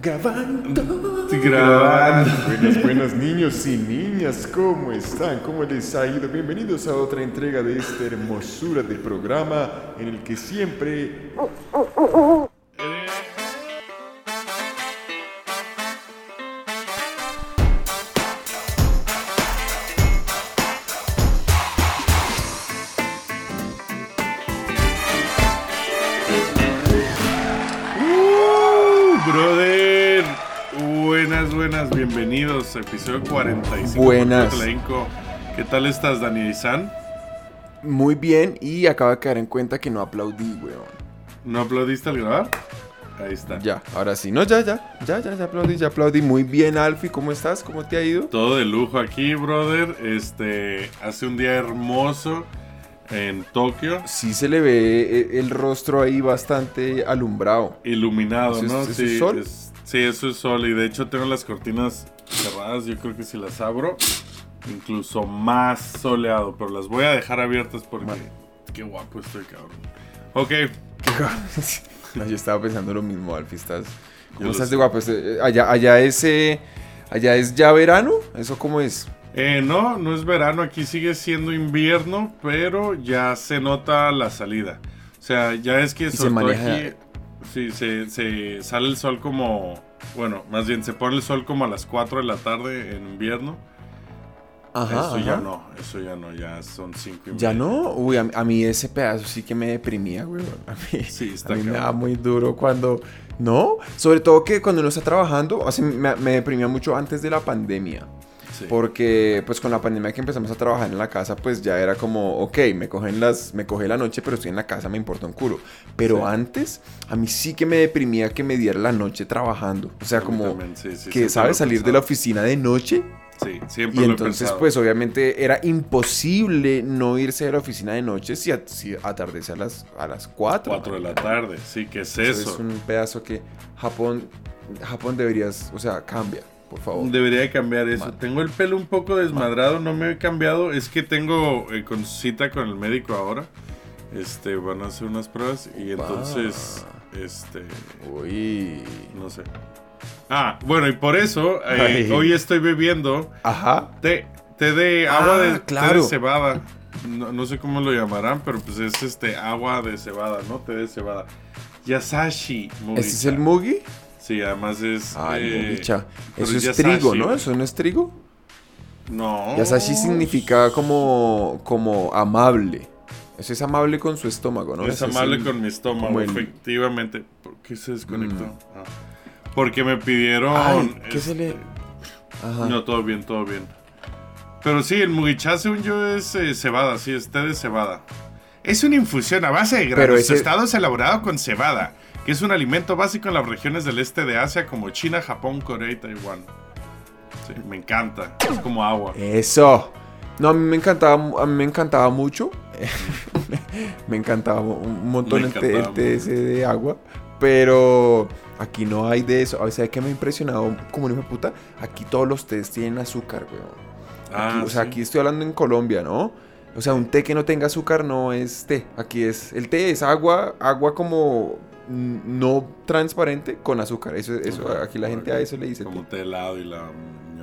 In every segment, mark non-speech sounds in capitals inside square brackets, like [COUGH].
Grabando. Grabando. Buenas, buenas niños y niñas, ¿cómo están? ¿Cómo les ha ido? Bienvenidos a otra entrega de esta hermosura de programa en el que siempre... Episodio 45. Buenas. ¿Qué tal estás, Dani San? Muy bien y acabo de caer en cuenta que no aplaudí, weón. ¿No aplaudiste al grabar? Ahí está. Ya, ahora sí. No, ya, ya, ya, ya, ya aplaudí, ya aplaudí. Muy bien, Alfie, ¿cómo estás? ¿Cómo te ha ido? Todo de lujo aquí, brother. Este, hace un día hermoso en Tokio. Sí se le ve eh, el rostro ahí bastante alumbrado. Iluminado, ¿Eso es- ¿no? eso es sí, sol? es- sí, eso es sol. Y de hecho tengo las cortinas cerradas. Yo creo que si las abro, incluso más soleado. Pero las voy a dejar abiertas porque qué guapo estoy, cabrón. Ok, No, [LAUGHS] yo estaba pensando lo mismo, Alfie. Estás, ¿Cómo estás de guapo? Este, allá, allá es, eh, allá es ya verano. ¿Eso cómo es? Eh, no, no es verano, aquí sigue siendo invierno, pero ya se nota la salida. O sea, ya es que se sobre todo maneja- aquí, sí, se, se sale el sol como, bueno, más bien se pone el sol como a las 4 de la tarde en invierno. eso ya no, eso ya no, ya son 5 y ¿Ya media. no? Uy, a, a mí ese pedazo sí que me deprimía, güey. A mí, Sí, está a mí me da muy duro cuando... ¿No? Sobre todo que cuando uno está trabajando, o sea, me, me deprimía mucho antes de la pandemia. Sí. Porque pues con la pandemia que empezamos a trabajar en la casa, pues ya era como, ok, me cogen las, me coge la noche, pero estoy en la casa, me importa un culo. Pero Sí. antes, a mí sí que me deprimía que me diera la noche trabajando. O sea, A como sí, que, ¿sabes? he Salir de la oficina de noche Sí, siempre y lo he entonces, pensado. pues obviamente era imposible no irse de la oficina de noche si, a- si atardece a las, a las 4. 4 de la tarde, sí, ¿qué es Eso eso? es un pedazo que Japón, Japón deberías, o sea, cambia, por favor. Debería de cambiar eso. Tengo el pelo un poco desmadrado, no me he cambiado. Es que tengo eh, con cita con el médico ahora. Este, van a hacer unas pruebas y entonces, este, Uy. no sé. Ah, bueno, y por eso eh, hoy estoy bebiendo Ajá. té, té de agua Ah, de, té claro. de cebada. No, no sé cómo lo llamarán, pero pues es este agua de cebada, ¿no? Té de cebada. Yasashi. ¿Ese es el mugi? Sí, además es. Ay, eh, Eso es trigo, ¿no? ¿Eso no es trigo? No. Yasashi significa como, como amable. Eso es amable con su estómago, ¿no? es amable el- con mi estómago, el- efectivamente. ¿Por qué se desconectó? Mm. Ah. Porque me pidieron. Ay, ¿qué se este, le...? Ajá. No, todo bien, todo bien. Pero sí, el mugicha, según yo, es eh, cebada, sí, es té de cebada. Es una infusión a base de granos ese- tostados elaborado con cebada, que es un alimento básico en las regiones del este de Asia como China, Japón, Corea y Taiwán. Sí, me encanta. Es como agua. Eso. No, a mí me encantaba, a mí me encantaba mucho. [LAUGHS] me encantaba un montón el té, ese de agua. Pero aquí no hay de eso. A veces que me ha impresionado como una puta. Aquí todos los tés tienen azúcar, weón. Aquí- Ah, o sea, sí. aquí estoy hablando en Colombia, ¿no? O sea, un té que no tenga azúcar no es té. Aquí es. El té es agua, agua como no transparente con azúcar. Eso, eso, Ok, aquí la gente a ok. eso le dice. Como té. helado y la.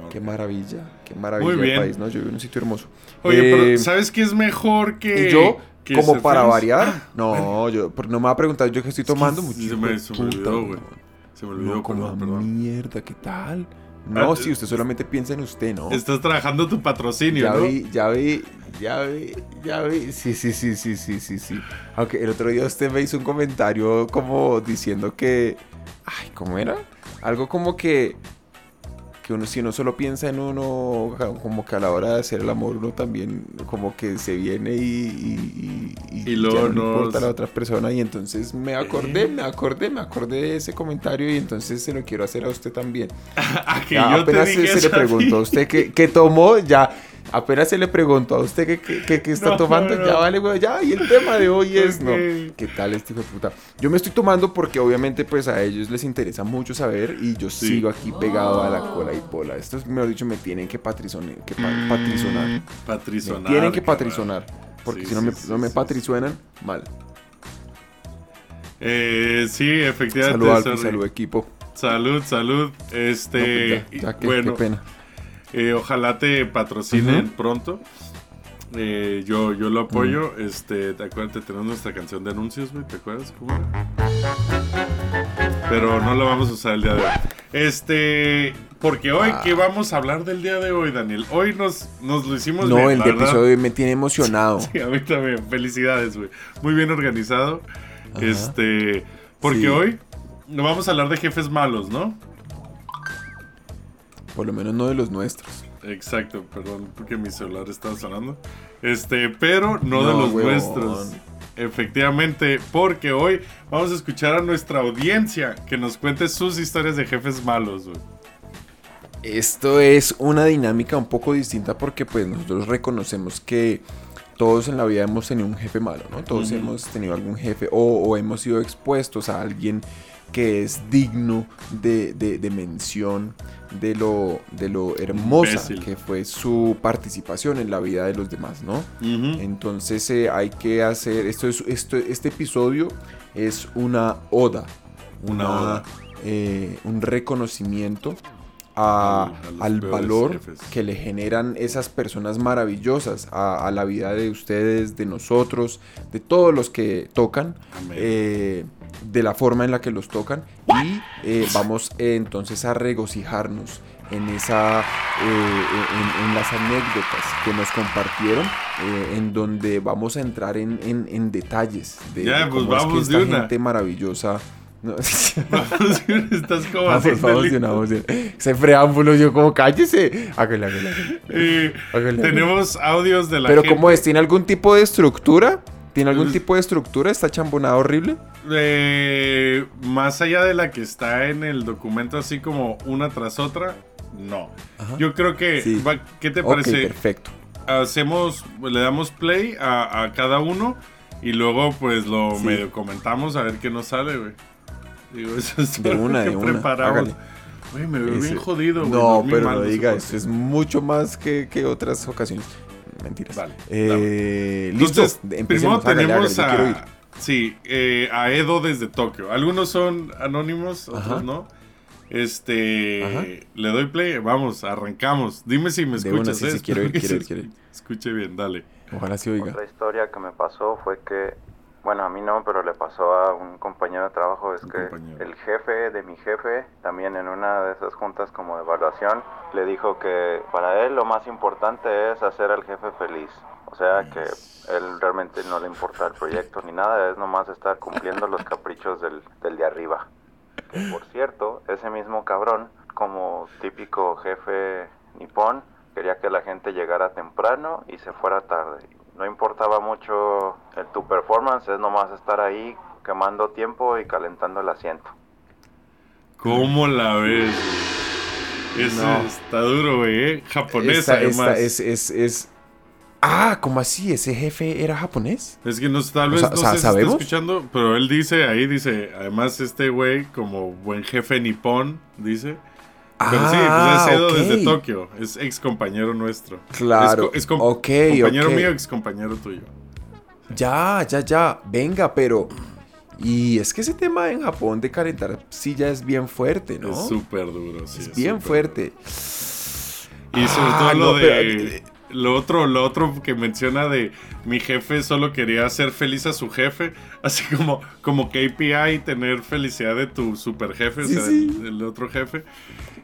Qué maravilla, qué maravilla Muy el bien. país, ¿no? Yo vivo en un sitio hermoso. Oye, Eh, pero ¿sabes qué es mejor que. y yo, que como para feliz? variar, Ah, no, yo, porque no me va a preguntar yo que estoy Es que tomando mucho. se me- se olvidó, güey. Se me olvidó, No, como perdón. mierda, ¿qué tal? Ah, No, sí, eh, usted solamente piensa en usted, ¿no? Estás trabajando tu patrocinio, Ya ¿no? vi, ya vi, ya vi, ya vi. Sí, sí, sí, sí, sí, sí, sí. Aunque el otro día usted me hizo un comentario como diciendo que. Ay, ¿cómo era? Algo como que. Que uno, si uno solo piensa en uno, como que a la hora de hacer el amor, uno también como que se viene y. Y, Y luego ya no importa a la otra persona. Y entonces me acordé, ¿Eh? me acordé, me acordé de ese comentario y entonces se lo quiero hacer a usted también. [LAUGHS] A que Ya, yo te apenas dije se, se le preguntó a usted qué, qué tomó, ya. Apenas se le preguntó a usted qué, qué- qué- qué está No, tomando, no. ya vale, güey, ya. Y el tema de hoy [LAUGHS] es, no. ¿Qué tal este hijo de puta? Yo me estoy tomando porque obviamente pues a ellos les interesa mucho saber y yo Sí. sigo aquí pegado a la cola y bola. Esto es, mejor dicho, me tienen que patrizonar. Que pa- patrizonar. Me Patrizonar. tienen que patrizonar. Porque Sí, si no sí, me, sí, no me sí, patrizuenan, mal. Eh, sí, efectivamente. Salud, sorry. salud, equipo. Salud, salud. Este, No, pues ya, ya, qué- bueno, qué pena. Eh, ojalá te patrocinen pronto. Eh, yo, yo lo apoyo. Este, te acuerdas, tenemos nuestra canción de anuncios, güey. ¿Te acuerdas cómo era? Pero no lo vamos a usar el día de hoy. Este, porque hoy, Ah. ¿qué vamos a hablar del día de hoy, Daniel? Hoy nos, nos lo hicimos No, bien, el la de episodio me tiene emocionado. Sí, a mí también. Felicidades, güey. Muy bien organizado. Ajá. Este, porque Sí. hoy no vamos a hablar de jefes malos, ¿no? Por lo menos no de los nuestros. Exacto, perdón, porque mi celular estaba sonando. Este, pero no, de los huevón. nuestros. Efectivamente, porque hoy vamos a escuchar a nuestra audiencia que nos cuente sus historias de jefes malos, güey. Esto es una dinámica un poco distinta porque pues nosotros reconocemos que todos en la vida hemos tenido un jefe malo, ¿no? Todos hemos tenido algún jefe o, o hemos sido expuestos a alguien que es digno de, de- de mención de lo, de lo hermosa Imbécil. que fue su participación en la vida de los demás, ¿no? Entonces eh, hay que hacer, esto es, esto, este episodio es una oda, Una oda. eh, un reconocimiento a- Al- a valor jefes. que le generan esas personas maravillosas a, a la vida de ustedes, de nosotros, de todos los que tocan, Amén. eh, de la forma en la que los tocan y eh, vamos eh, entonces a regocijarnos en esa eh, en, en las anécdotas que nos compartieron eh, en donde vamos a entrar en, en- en detalles de, Ya, de pues cómo es vamos que de esta una. gente maravillosa no, [LAUGHS] Vamos, Estás [LAUGHS] como vamos, así. vamos de una, vamos de ese preámbulo yo como cállese hágale, hágale, hágale. Eh, tenemos audios de la pero gente. cómo es tiene algún tipo de estructura tiene algún Pues- tipo de estructura está chambonada horrible Eh, más allá de la que está en el documento así como una tras otra, no. Ajá. Yo creo que, Sí. va- ¿qué te parece? perfecto Hacemos, le damos play a, a cada uno y luego pues lo Sí. medio comentamos a ver qué nos sale, güey. Digo, eso es De una, que de una, preparamos. hágale. Güey, me veo Ese- bien jodido, güey. No, dormí pero no diga eso. Es mucho más que, que otras ocasiones. Mentiras. Vale, Eh, Listo. Entonces, empecemos. primero Hágale, tenemos hágale, ir. a, sí, eh, a Edo desde Tokio. Algunos son anónimos, otros Ajá. no. Este, Ajá. le doy play, vamos, arrancamos. Dime si me una, escuchas. sí, ¿eh? [LAUGHS] sí, quiero ir, quiero ir, se quiero ir. Escuche bien, dale. Ojalá se oiga. Otra historia que me pasó fue que, bueno, a mí no, pero le pasó a un compañero de trabajo, es Un que compañero. el jefe de mi jefe, también en una de esas juntas como de evaluación, le dijo que para él lo más importante es hacer al jefe feliz. O sea que él realmente no le importa el proyecto ni nada, es nomás estar cumpliendo los caprichos del, del de arriba. Que por cierto, ese mismo cabrón, como típico jefe nipón, quería que la gente llegara temprano y se fuera tarde. No importaba mucho el, tu performance, es nomás estar ahí quemando tiempo y calentando el asiento. ¿Cómo la ves? Eso No. está duro, güey, ¿eh? Japonés, Esta- esta además. es, es, es... Ah, ¿cómo así? ¿Ese jefe era japonés? Es que no, tal O vez sea, no o sea, si está ¿sabemos? escuchando, pero él dice, ahí dice, además este güey, como buen jefe nipón, dice. Pero sí, Ah, pues es Edo desde Tokio, es ex compañero nuestro. Claro. Es, com- compañero mío, ex compañero tuyo. Ya, ya, ya. Venga, pero... Y es que ese tema en Japón de calentar silla es bien fuerte, ¿no? Es súper duro, sí. Es bien fuerte. duro. Y sobre Ah, todo lo no, de... pero- Lo otro, lo otro que menciona de mi jefe solo quería hacer feliz a su jefe, así como, como KPI, tener felicidad de tu super jefe, Sí, o sea, sí. del, del otro jefe,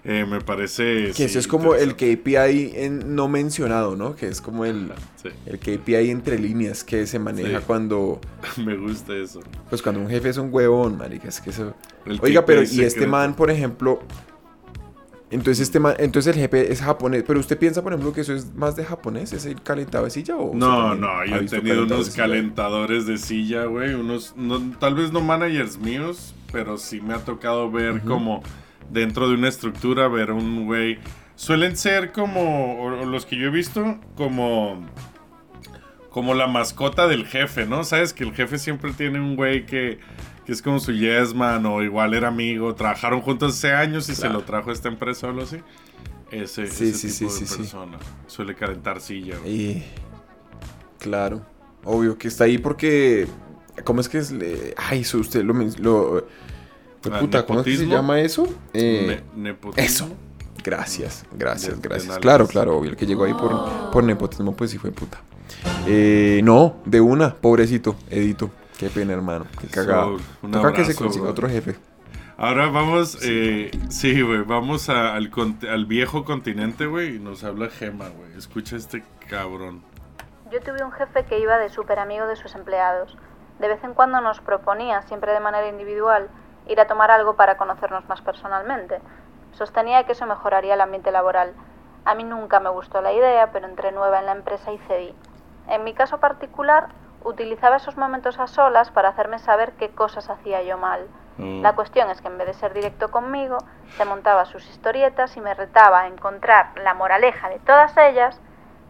eh, me parece... Que sí, eso es como el. KPI en- no mencionado, ¿no? Que es como el, Sí, el KPI entre líneas que se maneja Sí. cuando, [LAUGHS] me gusta eso. pues cuando un jefe es un huevón, marica, es que eso... El Oiga, pero y este man, por ejemplo, entonces este man, entonces el jefe es japonés, pero usted piensa, por ejemplo, que eso es más de japonés, es el calentado de silla o No, no, yo he tenido unos de calentadores de silla, güey, unos, no- tal vez no managers míos, pero sí me ha tocado ver como dentro de una estructura, ver un güey, suelen ser como, o- o los que yo he visto, como, como la mascota del jefe, ¿no? Sabes que el jefe siempre tiene un güey que, que es como su yes man o igual era amigo, trabajaron juntos hace años y se lo trajo a esta empresa o algo así. Ese, Sí, ese sí, tipo sí, de sí, sí. persona. Suele calentar silla, güey. Y claro, obvio que está ahí porque ¿cómo es que es? Le- Ay, eso usted lo, lo Pues, Ah, puta, ¿cómo es que se llama eso? Eh, Ne- nepotismo. eso. Gracias, gracias, de gracias. nalgas. Claro, claro, obvio. El que llegó ahí por, por nepotismo, pues sí fue puta. Eh, no, de una, pobrecito, Edito. Qué pena, hermano. Qué cagada. So, un Toca que se abrazo, consiga bro. otro jefe. Ahora vamos, eh, sí, güey, vamos a- al, al viejo continente, güey, y nos habla Gema, güey. Escucha este cabrón. Yo tuve un jefe que iba de súper amigo de sus empleados. De vez en cuando nos proponía, siempre de manera individual, ir a tomar algo para conocernos más personalmente. Sostenía que eso mejoraría el ambiente laboral. A mí nunca me gustó la idea, pero entré nueva en la empresa y cedí. En mi caso particular, utilizaba esos momentos a solas para hacerme saber qué cosas hacía yo mal. Mm. La cuestión es que en vez de ser directo conmigo, se montaba sus historietas y me retaba a encontrar la moraleja de todas ellas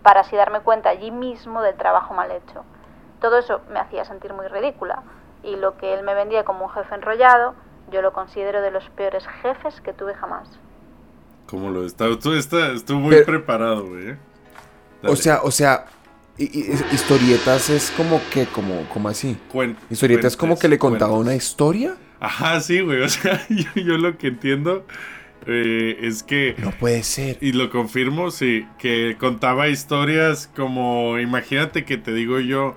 para así darme cuenta allí mismo del trabajo mal hecho. Todo eso me hacía sentir muy ridícula y lo que él me vendía como un jefe enrollado, yo lo considero de los peores jefes que tuve jamás. ¿Cómo lo está? Tú está, estuvo muy Pero- preparado, güey. O sea, o sea, historietas es como que, como, como así. Cuen- Historietas es como que le contaba una historia. Ajá, sí, güey. O sea, [LAUGHS] yo, yo lo que entiendo eh, es que. No puede ser. Y lo confirmo, sí, que contaba historias como, imagínate que te digo yo,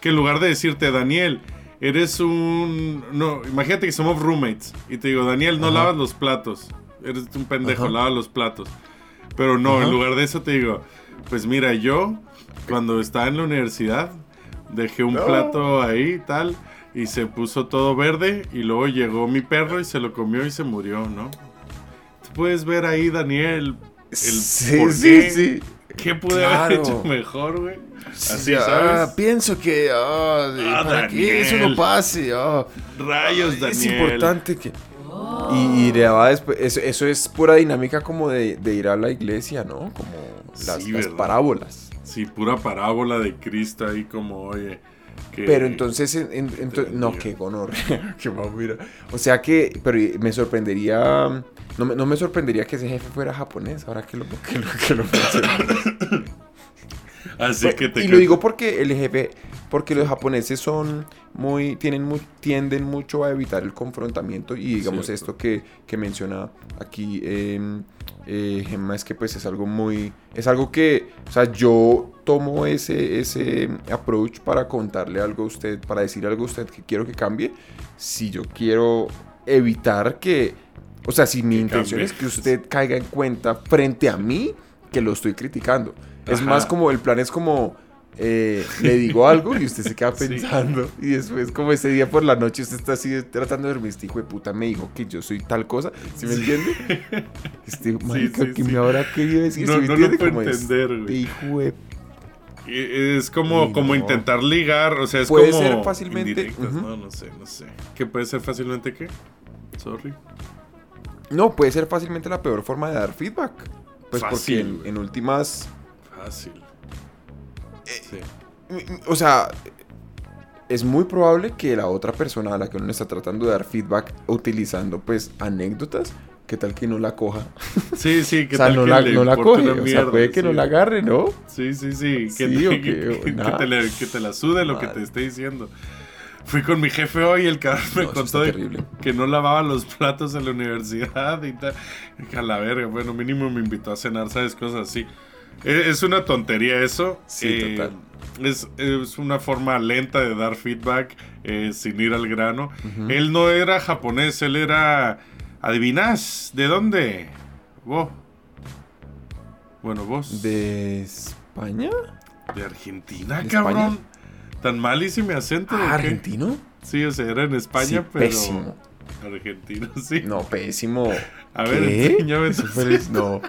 que en lugar de decirte, Daniel, eres un... No, imagínate que somos roommates y te digo, Daniel, no Ajá. lavas los platos, eres un pendejo, Ajá. lavas los platos. Pero no, Ajá. en lugar de eso te digo, pues mira, yo cuando estaba en la universidad dejé un No. plato ahí tal y se puso todo verde y luego llegó mi perro y se lo comió y se murió, ¿no? Tú puedes ver ahí, Daniel, el sí, por sí, qué, sí. qué pude haber hecho mejor, güey. Así, Ah, ¿sabes? pienso que ah, Ah, para que eso no pase. ah. Rayos, Daniel. Es importante que. Y, y después. Eso, eso es pura dinámica como de, de ir a la iglesia, ¿no? Como las, Sí, las ¿verdad? parábolas. Sí, pura parábola de Cristo ahí como, oye. que- Pero entonces, en- en- ento- no, qué [LAUGHS] mamira. O sea que, pero me sorprendería, no me, no me sorprendería que ese jefe fuera japonés, ahora que lo, que lo, que lo. [LAUGHS] Así que te y lo digo porque el jefe, porque los japoneses son muy, tienen mu- tienden mucho a evitar el confrontamiento y digamos Cierto. esto que, que menciona aquí eh, eh, Gemma es que pues es algo muy, es algo que, o sea, yo tomo ese, ese approach para contarle algo a usted, para decir algo a usted que quiero que cambie, si yo quiero evitar que, o sea, si mi intención cambie. es que usted caiga en cuenta frente a mí que lo estoy criticando. Es más como, el plan es como, eh, le digo algo y usted se queda Sí. pensando. Y después, como ese día por la noche, usted está así tratando de dormir. Este hijo de puta me dijo que yo soy tal cosa. ¿Sí me entiende? [LAUGHS] Este marica sí, que sí. me habrá querido decir. No- ¿sí me no lo entiende? puedo entender, este hijo de- Es como, Sí, como intentar ligar, o sea, es Puede como ser fácilmente. No, no sé, no sé. ¿Qué puede ser fácilmente qué? Sorry. No, puede ser fácilmente la peor forma de dar feedback. Pues Fácil, porque en, en últimas. Fácil. Sí. O sea, es muy probable que la otra persona a la que uno le está tratando de dar feedback utilizando pues anécdotas, ¿qué tal que no la coja? [LAUGHS] Sí, sí, [LAUGHS] ¿qué o sea, tal no que la, le no la coge. una o sea, mierda? puede que no la agarre, ¿no? Sí, sí, sí. Que, Sí, [LAUGHS] te, o que- te la, que te la sude lo que te esté diciendo. Fui con mi jefe hoy y el cabrón me No, contó de que no lavaba los platos en la universidad y tal. A la verga, bueno, mínimo me invitó a cenar, ¿sabes? Cosas así. E- Es una tontería eso. Sí, total. Es, es una forma lenta de dar feedback eh, sin ir al grano. Él no era japonés, él era... ¿Adivinás? ¿De dónde? Vos. Bueno, vos. ¿De España? ¿De Argentina, ¿De cabrón? España? ¿Tan mal hice mi acento? Ah? ¿Argentino? Sí, o sea, era en España, Sí, pero. pésimo. Argentino, [LAUGHS] sí. No, pésimo. A ver, ¿Qué? enséñame entonces. no.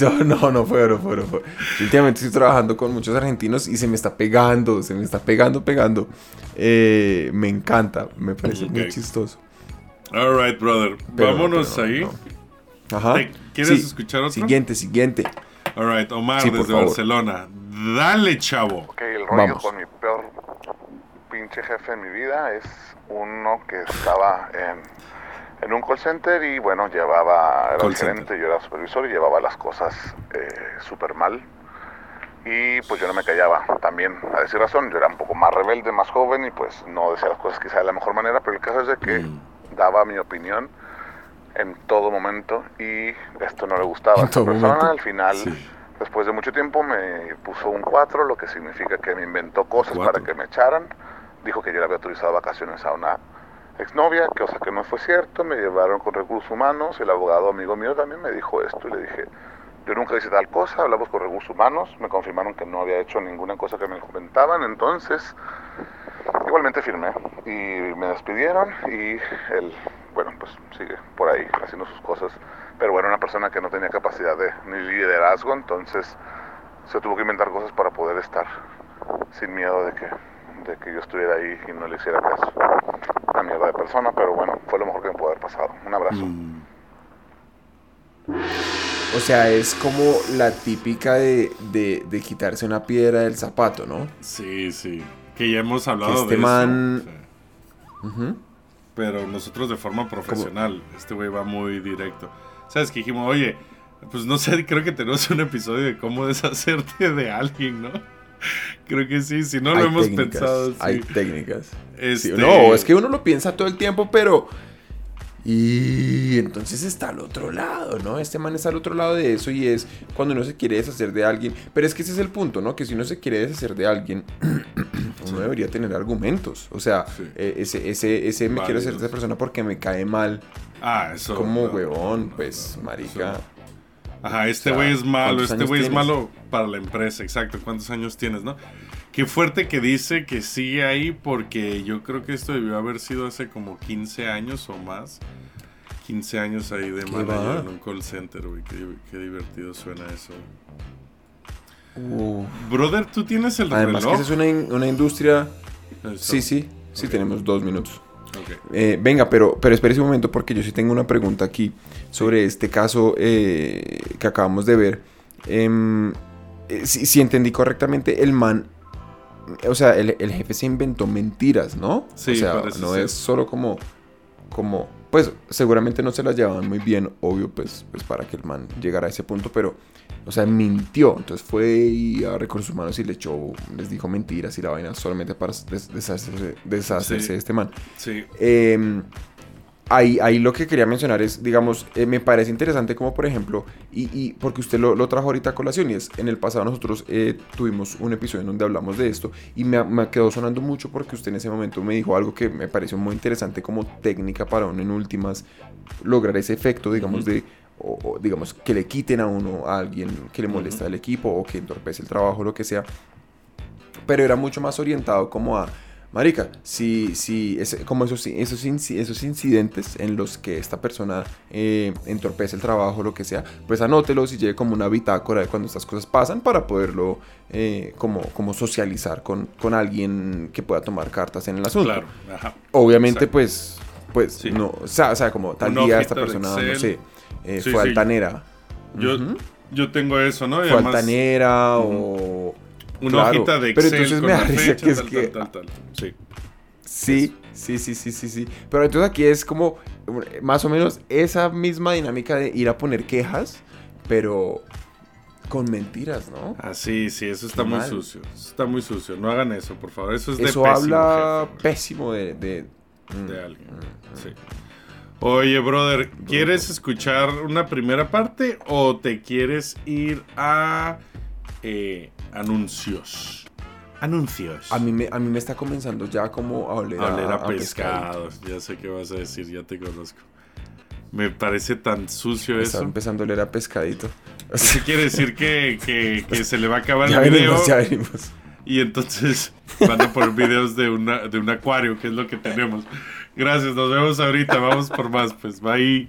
No, no, no fue, no fue, no fue. Últimamente estoy trabajando con muchos argentinos y se me está pegando, se me está pegando, pegando. Eh, me encanta, me parece muy Ok. chistoso. All right, brother. Pero- Vámonos pero ahí. no. Ajá. Hey, ¿Quieres Sí. escuchar otro? Siguiente, siguiente. All right, Omar Sí, desde favor. Barcelona. Dale, chavo. Ok, el rollo Vamos. con mi peor pinche jefe en mi vida es uno que estaba en, en un call center y bueno, llevaba, era Call el gerente, yo era supervisor y llevaba las cosas eh, súper mal. Y pues yo no me callaba también, a decir razón, yo era un poco más rebelde, más joven y pues no decía las cosas quizá de la mejor manera, pero el caso es de que Mm. daba mi opinión en todo momento y esto no le gustaba [LAUGHS] a esta persona. momento. Al final, Sí. después de mucho tiempo, me puso un 4, lo que significa que me inventó cosas Cuatro. para que me echaran. Dijo que yo le había autorizado vacaciones a una exnovia, cosa que no fue cierto. Me llevaron con recursos humanos. El abogado amigo mío también me dijo esto y le dije, yo nunca hice tal cosa. Hablamos con recursos humanos. Me confirmaron que no había hecho ninguna cosa que me comentaban. Entonces, igualmente firmé y me despidieron y él, bueno, pues sigue por ahí haciendo sus cosas. Pero bueno, una persona que no tenía capacidad de ni liderazgo, entonces se tuvo que inventar cosas para poder estar sin miedo de que, de que yo estuviera ahí y no le hiciera caso. Una mierda de persona, pero bueno, fue lo mejor que me pudo haber pasado. Un abrazo. Mm, O sea, es como la típica de, de, de quitarse una piedra del zapato, ¿no? sí, sí. Que ya hemos hablado Que este de eso, man- sí. Ujú. Pero nosotros de forma profesional. Este güey va muy directo. ¿Sabes? Que dijimos, oye, pues no sé, [LAUGHS] creo que tenemos un episodio de cómo deshacerte de alguien, ¿no? [LAUGHS] Creo que sí, si no lo Hay hemos técnicas, pensado. Sí. Hay técnicas. Sí, Este- no, es que uno lo piensa todo el tiempo, pero... Y entonces está al otro lado, ¿no? Este man está al otro lado de eso y es cuando uno se quiere deshacer de alguien. Pero es que ese es el punto, ¿no? Que si uno se quiere deshacer de alguien, [CLEARS THROAT] uno debería tener argumentos. O sea, Sí. eh, ese, ese, ese me quiero deshacer de esa persona porque me cae mal. Ah, eso. Como no, huevón, no, pues, no, marica. eso no. Ajá, este O sea, güey es malo, ¿cuántos este güey es malo para la empresa, exacto. ¿Cuántos años tienes, no? Qué fuerte que dice que sigue ahí porque yo creo que esto debió haber sido hace como 15 años o más. 15 años ahí de ¿Qué manager en un call center, güey. Qué, qué divertido suena eso. Uf. Brother, tú tienes el Además que reloj. es una, in- una industria... Eso. Sí, sí, sí, tenemos dos minutos. Ok. Eh, venga, pero, pero espérese un momento porque yo sí tengo una pregunta aquí sobre este caso eh, que acabamos de ver. Em, eh, si, si entendí correctamente, el man, o sea, el, el jefe se inventó mentiras, ¿no? Sí, o sea, no ser. es solo como, como, pues seguramente no se las llevaban muy bien, obvio, pues, pues para que el man llegara a ese punto, pero, o sea, mintió. Entonces fue y a recursos humanos y le echó, les dijo mentiras y la vaina solamente para des- deshacerse, deshacerse Sí. de este man. Sí. Eh, ahí, ahí lo que quería mencionar es, digamos, eh, me parece interesante como por ejemplo, y, y porque usted lo, lo trajo ahorita a colación, y es, en el pasado nosotros eh, tuvimos un episodio en donde hablamos de esto, y me, me quedó sonando mucho porque usted en ese momento me dijo algo que me pareció muy interesante como técnica para uno en últimas lograr ese efecto, digamos, de... O, o, digamos, que le quiten a uno a alguien que le molesta al equipo o que entorpece el trabajo, lo que sea pero era mucho más orientado como a, marica, si, si ese- como esos, esos, esos incidentes en los que esta persona eh, entorpece el trabajo, lo que sea, pues anótelos y lleve como una bitácora de cuando estas cosas pasan para poderlo eh, como, como socializar con, con alguien que pueda tomar cartas en el asunto. Claro. Ajá. Obviamente, Exacto. pues, pues, Sí. no, o sea, o sea, como tal Una día esta persona, no sé, eh, Sí, fue sí. altanera. Yo, yo tengo eso, ¿no? Y Fue además, altanera o... una claro, hojita de pero Excel entonces con me da risa que es que- tal, tal, tal. Sí. Sí, sí, sí, sí, sí, sí. Pero entonces aquí es como eh, más o menos esa misma dinámica de ir a poner quejas, pero con mentiras, ¿no? Ah, sí, sí, eso está Qué muy mal. sucio. Eso está muy sucio. No hagan eso, por favor. Eso es de Eso pésimo habla jefe, pésimo de... de, mm, de alguien. Sí. Oye, brother, ¿quieres escuchar una primera parte o te quieres ir a eh, anuncios? Anuncios. A mí, me, a mí me está comenzando ya como a oler A oler a, pescadito. pescado. Ya sé qué vas a decir, ya te conozco. Me parece tan sucio Me Está eso. empezando a oler a pescadito. Eso quiere decir que, que- que se le va a acabar ya el video. venimos, ya venimos. Y entonces van a poner videos de, una, de un acuario, que es lo que tenemos. Gracias, nos vemos ahorita. Vamos por más, pues. Bye.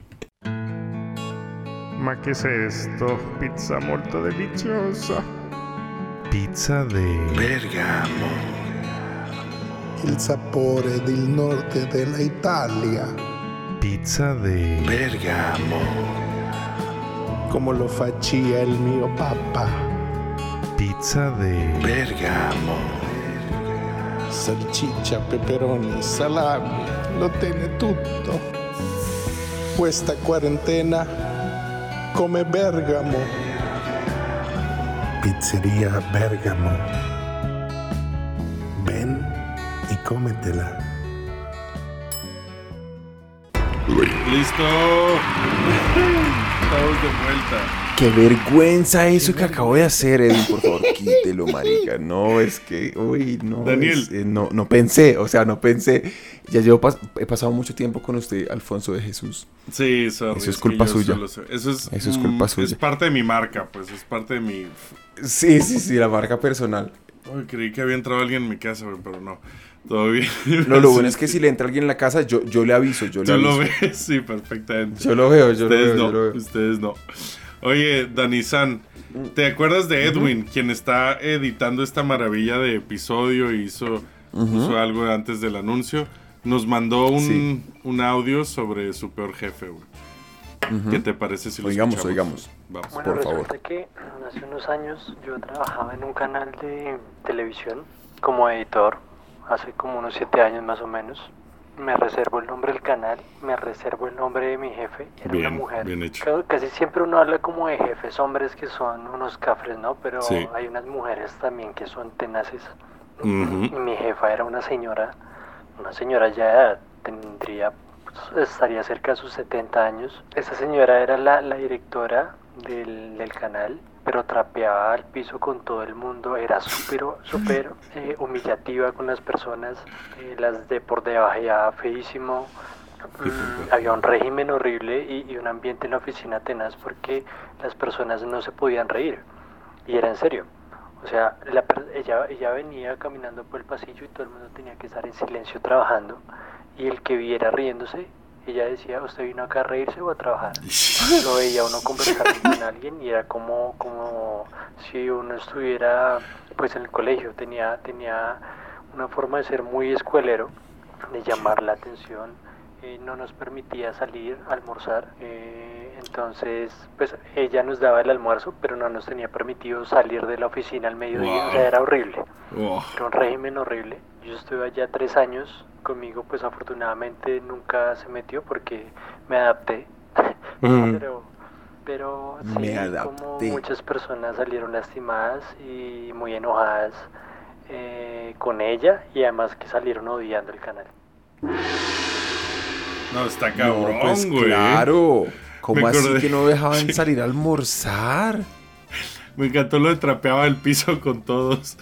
Ma che è esto? Pizza molto deliziosa. Pizza de Bergamo. il sapore del nord della Italia, Pizza de Bergamo. come lo faccia il mio papà. Pizza de Bergamo. Salsiccia, peperoni, salami, lo tiene tutto. Questa quarantena come Bergamo. Pizzeria Bergamo. Ven y cómetela. Listo. [LAUGHS] Estamos de vuelta. Qué vergüenza eso que acabo de hacer, Edwin. Por favor, quítelo, marica. No, es que, uy, no. Daniel. es- eh, no, no pensé, o sea, no pensé. Ya llevo pas- he pasado mucho tiempo con usted, Alfonso de Jesús. Sí, sorry, Eso es culpa yo suya. Eso es, Eso es mm, culpa suya. Es parte de mi marca, pues. Es parte de mi. Sí, sí, sí, la marca personal. Creí que había entrado alguien en mi casa, pero no. Todo bien. [LAUGHS] No, lo bueno es que si le entra alguien en la casa, yo, yo le aviso, yo le lo aviso. ves, [LAUGHS] sí, perfectamente. Yo lo veo, yo lo ustedes veo, no, yo lo veo. Ustedes no. Oye, Dani-san, ¿te acuerdas de Edwin, quien está editando esta maravilla de episodio y hizo, puso algo antes del anuncio? Nos mandó un, Sí. un audio sobre su peor jefe, güey. ¿Qué te parece si lo Oigamos, escuchamos? oigamos. Vamos. Bueno, por favor. que hace unos años yo trabajaba en un canal de televisión como editor, hace como unos siete años más o menos. Me reservo el nombre del canal, me reservo el nombre de mi jefe, era Bien, una mujer. bien hecho. Claro, casi siempre uno habla como de jefes hombres que son unos cafres, ¿no? Pero Sí. hay unas mujeres también que son tenaces. Y mi jefa era una señora, una señora ya tendría, pues, estaría cerca de sus 70 años. Esa señora era la, la directora del, del canal, pero trapeaba al piso con todo el mundo, era súper, súper eh, humillativa con las personas, eh, las de por debajo ya feísimo. Mm, había un régimen horrible y, y un ambiente en la oficina tenaz porque las personas no se podían reír. Y era en serio. O sea, la ella, ella venía caminando por el pasillo y todo el mundo tenía que estar en silencio trabajando. Y el que viera riéndose, ella decía, ¿usted vino acá a reírse o a trabajar? [LAUGHS] Lo veía uno conversar con alguien y era como, como si uno estuviera pues en el colegio. Tenía, tenía una forma de ser muy escuelero, de llamar la atención. eh, no nos permitía salir a almorzar. eh, entonces, pues ella nos daba el almuerzo, pero no nos tenía permitido salir de la oficina al mediodía. O sea, era horrible. Era un régimen horrible. Yo estuve allá tres años. Conmigo, pues afortunadamente nunca se metió porque me adapté. [LAUGHS] pero, pero Me sí, como muchas personas salieron lastimadas y muy enojadas eh, con ella y además que salieron odiando el canal. no, está cabrón, no, pues güey. claro. ¿Cómo Me así acordé. que no dejaban [LAUGHS] salir a almorzar? Me encantó lo de trapeaba el piso con todos.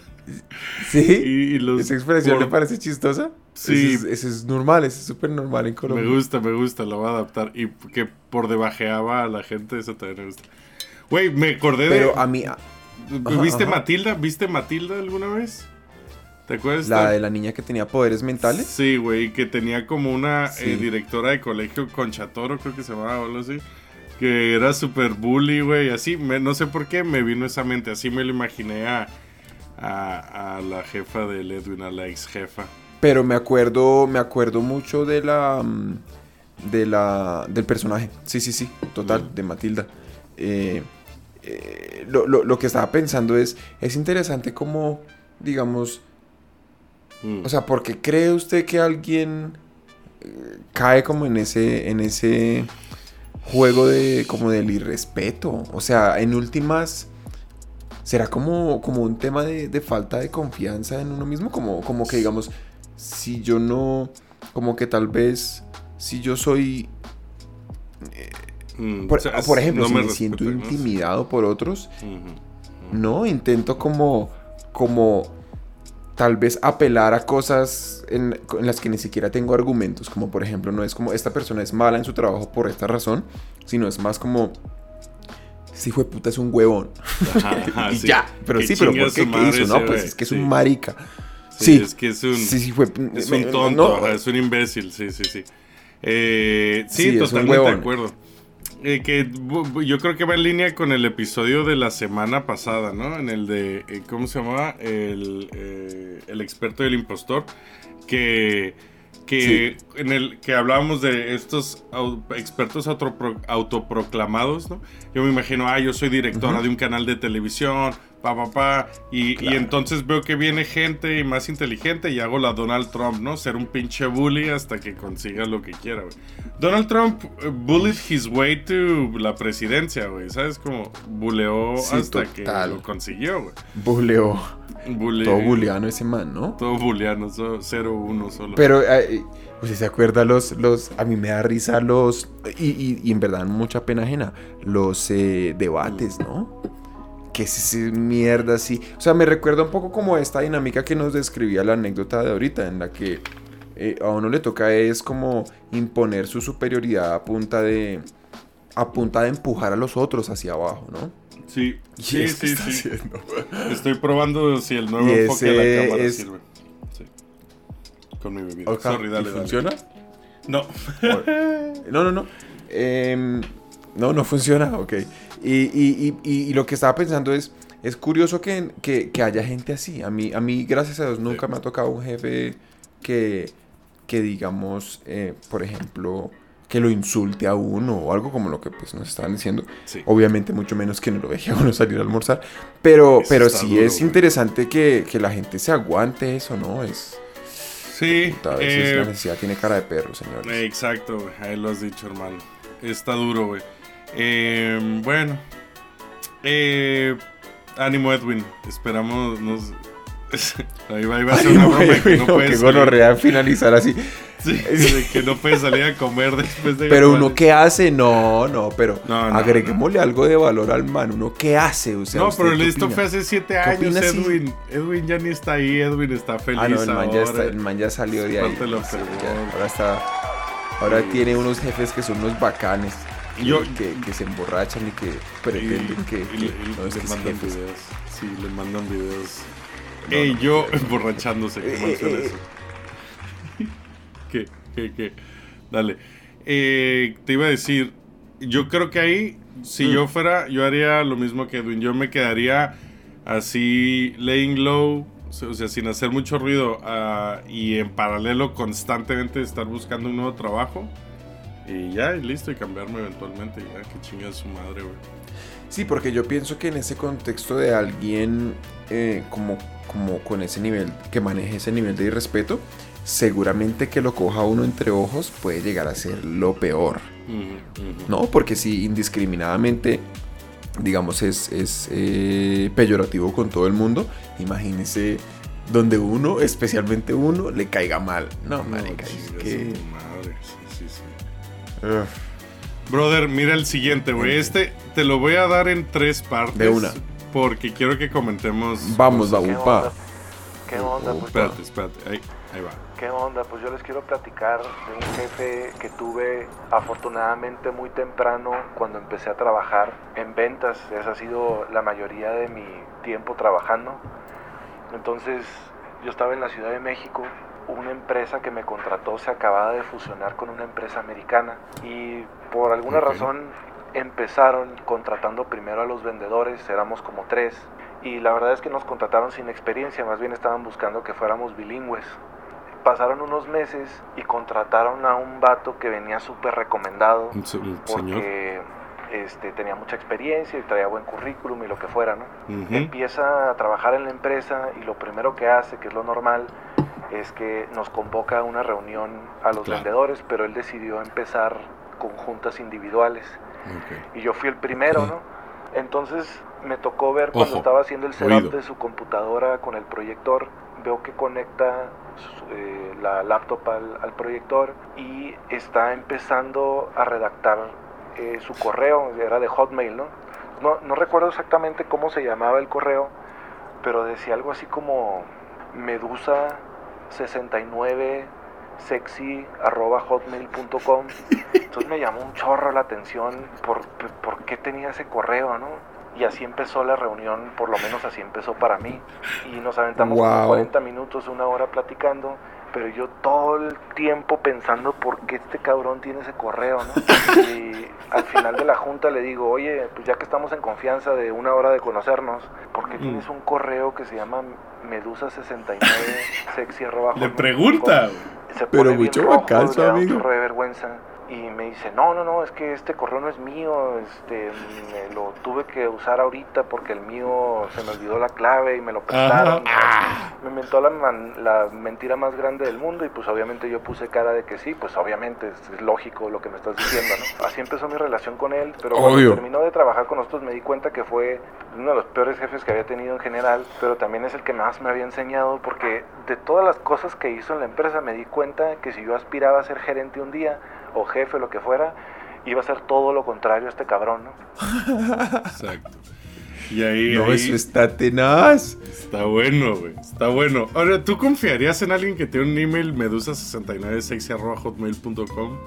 ¿Sí? Y, y los ¿Esa expresión por- le parece chistosa? Sí. Eso es, eso es normal, eso es súper normal en Colombia. Me gusta, me gusta, lo voy a adaptar. Y que por debajeaba a la gente, eso también me gusta. Güey, me acordé Pero de. a mí, a- ¿Viste ajá. Matilda? ¿Viste Matilda alguna vez? ¿Te acuerdas? la de la niña que tenía poderes mentales. Sí, güey, que tenía como una Sí. eh, directora de colegio Conchatoro, creo que se llamaba o algo así. Que era súper bully, güey, así. me- no sé por qué me vino esa mente. Así me lo imaginé a, a, a la jefa del Edwin, a la ex jefa. Pero me acuerdo, me acuerdo mucho de la, mm, de la, del personaje. Sí, sí, sí, total, de Matilda. Eh, eh, lo, lo- lo que estaba pensando es, es interesante como, digamos, Mm. o sea, ¿por qué cree usted que alguien eh, cae como en ese, en ese juego de, como del irrespeto? O sea, en últimas, ¿será como, como un tema de, de falta de confianza en uno mismo? Como, como que digamos, si yo no, como que tal vez, si yo soy, Mm, por, o sea, por ejemplo, no si me me siento intimidado por otros, no, intento como, como tal vez apelar a cosas en, en las que ni siquiera tengo argumentos, como por ejemplo, no es como esta persona es mala en su trabajo por esta razón, sino es más como, este hijo de puta es un huevón. Ajá, [LAUGHS] ajá, y sí. ya, pero sí, pero ¿por qué? ¿Qué hizo? ese No, pues es que es sí. un marica. Sí, Sí, es que es un, sí, sí, fue, es un tonto, no, ajá, es un imbécil, sí, sí, sí. Eh, sí, totalmente de acuerdo. Eh, que yo creo que va en línea con el episodio de la semana pasada, ¿no? En el de, eh, ¿cómo se llamaba? El, eh, el experto del impostor. Que, que en el que hablábamos de estos au- expertos autopro- autoproclamados, ¿no? Yo me imagino, ah, yo soy directora de un canal de televisión, pa, pa, pa. Y, y entonces veo que viene gente más inteligente y hago la Donald Trump, ¿no? Ser un pinche bully hasta que consiga lo que quiera, güey. Donald Trump eh, bullied his way to la presidencia, güey. ¿Sabes? Como buleó Sí, hasta que lo consiguió, güey. Buleó. Bule- Todo buleano ese man, ¿no? Todo buleano, 0-1 solo. Pero, eh, ¿usted se acuerda los, los, a mí me da risa los, y, y- y en verdad mucha pena ajena, los eh, debates, ¿no? Que es ese mierda así. O sea, me recuerda un poco como esta dinámica que nos describía la anécdota de ahorita, en la que eh, a uno le toca es como imponer su superioridad a punta de, a punta de empujar a los otros hacia abajo, ¿no? Sí, sí, sí, está sí. haciendo. Estoy probando si el nuevo Y enfoque de la cámara es- sirve. Sí. Con mi bebida. Ojalá, Sorry, ¿y dale, funciona? No. [LAUGHS] No, no, no. Em, no, no funciona, ok. Y, y- y- y- y lo que estaba pensando es, es curioso que, que- que haya gente así. A mí, a mí, gracias a Dios, nunca me ha tocado un jefe que, que digamos, eh, por ejemplo, que lo insulte a uno o algo como lo que pues, nos estaban diciendo. Sí. Obviamente mucho menos que no lo deje a uno salir a almorzar. Pero, Eso pero sí duro, es güey. interesante que, que la gente se aguante eso, ¿no? Es... Sí. a veces eh, la necesidad tiene cara de perro, señores. Eh, Exacto, güey. Ahí lo has dicho, hermano. Está duro, güey. Eh, bueno. Eh, ánimo, Edwin. Esperamos. Nos... [LAUGHS] Ahí va, iba a ser una broma que no gonorrea finalizar así. [LAUGHS] Sí, de que no puede salir a comer después de. Pero uno qué hace, no, no, pero No, no, agreguémosle algo de valor al man. Uno qué hace, o sea, No, ¿usted pero esto opina? fue hace siete ¿Qué años, si- Edwin. Edwin ya ni está ahí, Edwin está feliz Ah, no, el man, ya está, el man ya salió de ahí. Ya, ahora está, ahora tiene unos jefes que son unos bacanes. Yo- que, que se emborrachan y que Y, pretenden que, y que- y no, mandan jefes. videos. Sí, le mandan videos. No, Ey, no, yo no. emborrachándose. Eh, ¿Cómo eh, suena eh, eso? [LAUGHS] ¿Qué? ¿Qué? ¿Qué? Dale. Eh, te iba a decir, yo creo que ahí, si Mm. yo fuera, yo haría lo mismo que Edwin. Yo me quedaría así, laying low, o sea, sin hacer mucho ruido ah, y en paralelo constantemente estar buscando un nuevo trabajo. Y ya, y listo, y cambiarme eventualmente. Ya, que chinga su madre, güey. Sí, porque yo pienso que en ese contexto de alguien eh, como, como con ese nivel, que maneje ese nivel de irrespeto, seguramente que lo coja uno entre ojos puede llegar a ser lo peor. ¿No? Porque si indiscriminadamente, digamos, es, es eh, peyorativo con todo el mundo, imagínese donde uno, especialmente uno, le caiga mal. No, No, marica, es que... madre. Sí, sí, sí. Ugh. Brother, mira el siguiente, güey. Este te lo voy a dar en tres partes. De una. Porque quiero que comentemos. Vamos, cosas. ¿Qué Babupa. onda? ¿Qué onda? Pues, Espérate, espérate. Ahí, ahí va. ¿Qué onda? Pues yo les quiero platicar de un jefe que tuve afortunadamente muy temprano cuando empecé a trabajar en ventas. Esa ha sido la mayoría de mi tiempo trabajando. Entonces yo estaba en la Ciudad de México, una empresa que me contrató se acababa de fusionar con una empresa americana y por alguna razón empezaron contratando primero a los vendedores, éramos como tres. Y la verdad es que nos contrataron sin experiencia, más bien estaban buscando que fuéramos bilingües. Pasaron unos meses y contrataron a un vato que venía súper recomendado porque este, tenía mucha experiencia y traía buen currículum y lo que fuera, ¿no? Ujú. Empieza a trabajar en la empresa y lo primero que hace, que es lo normal, es que nos convoca a una reunión a los Claro. vendedores, pero él decidió empezar con juntas individuales. Ok. Y yo fui el primero, Sí. ¿no? Entonces me tocó ver cuando Ojo, estaba haciendo el setup oído. de su computadora con el proyector, veo que conecta eh, la laptop al, al proyector y está empezando a redactar eh, su correo, era de Hotmail, ¿no? ¿no? No recuerdo exactamente cómo se llamaba el correo, pero decía algo así como medusa 69 sexy arroba hotmail.com entonces me llamó un chorro la atención por, por qué tenía ese correo, ¿no? Y así empezó la reunión, por lo menos así empezó para mí. Y nos aventamos como Wow. 40 minutos, una hora platicando, pero yo todo el tiempo pensando por qué este cabrón tiene ese correo, ¿no? [LAUGHS] Y al final de la junta le digo, oye, pues ya que estamos en confianza de una hora de conocernos, ¿por qué Mm. tienes un correo que se llama medusa69 sexy arroba Le hotmail punto com?" pregunta. se Pero pone mucho rojo, le da un amigo. chorro de vergüenza y me dice, no, no, no, es que este correo no es mío, este, me lo tuve que usar ahorita porque el mío se me olvidó la clave y me lo prestaron. Me inventó la, man- la mentira más grande del mundo y pues obviamente yo puse cara de que sí, pues obviamente es, es lógico lo que me estás diciendo, ¿no? Así empezó mi relación con él, pero cuando Obvio. terminó de trabajar con nosotros me di cuenta que fue uno de los peores jefes que había tenido en general, pero también es el que más me había enseñado porque de todas las cosas que hizo en la empresa me di cuenta que si yo aspiraba a ser gerente un día o jefe, lo que fuera, iba a ser todo lo contrario a este cabrón, ¿no? Exacto. Y ahí, No, ahí eso está tenaz. está bueno, güey. Está bueno. Ahora, ¿tú confiarías en alguien que tiene un email medusa69sexy.hotmail.com?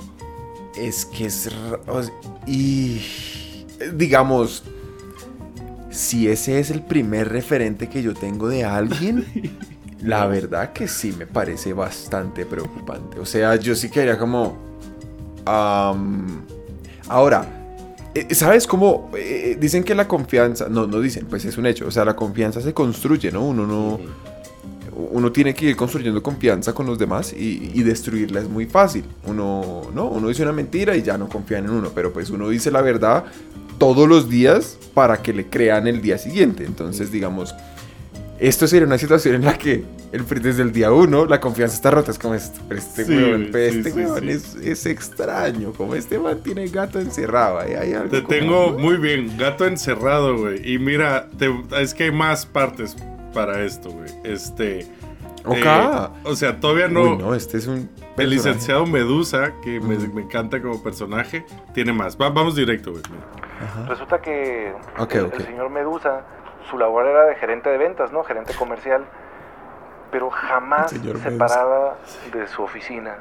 Es que es... ra- o sea, y... Digamos... Si ese es el primer referente que yo tengo de alguien, [LAUGHS] la verdad que sí me parece bastante preocupante. O sea, yo sí quedaría como... ahora, eh, ¿sabes cómo? Eh, dicen que la confianza... No, no dicen, pues es un hecho. O sea, la confianza se construye, ¿no? Uno no... Uno tiene que ir construyendo confianza con los demás y, y destruirla es muy fácil. Uno, no, uno dice una mentira y ya no confían en uno, pero pues uno dice la verdad todos los días para que le crean el día siguiente. Entonces, digamos, esto sería una situación en la que el, desde el día uno la confianza está rota. Es como este, pero este Sí, weón, güey, pero sí, este sí, weón sí. Es, es extraño. Como este man tiene gato encerrado. hay algo Te como- tengo muy bien, gato encerrado, güey. Y mira, te- es que hay más partes para esto, güey. Este. Ok. eh, o sea, todavía no. Uy, no, este es un. El licenciado Medusa, que me, Mm. me encanta como personaje, tiene más. Va- vamos directo, güey. Resulta que el señor Medusa, su labor era de gerente de ventas, ¿no? Gerente comercial, pero jamás se Medusa. paraba de su oficina.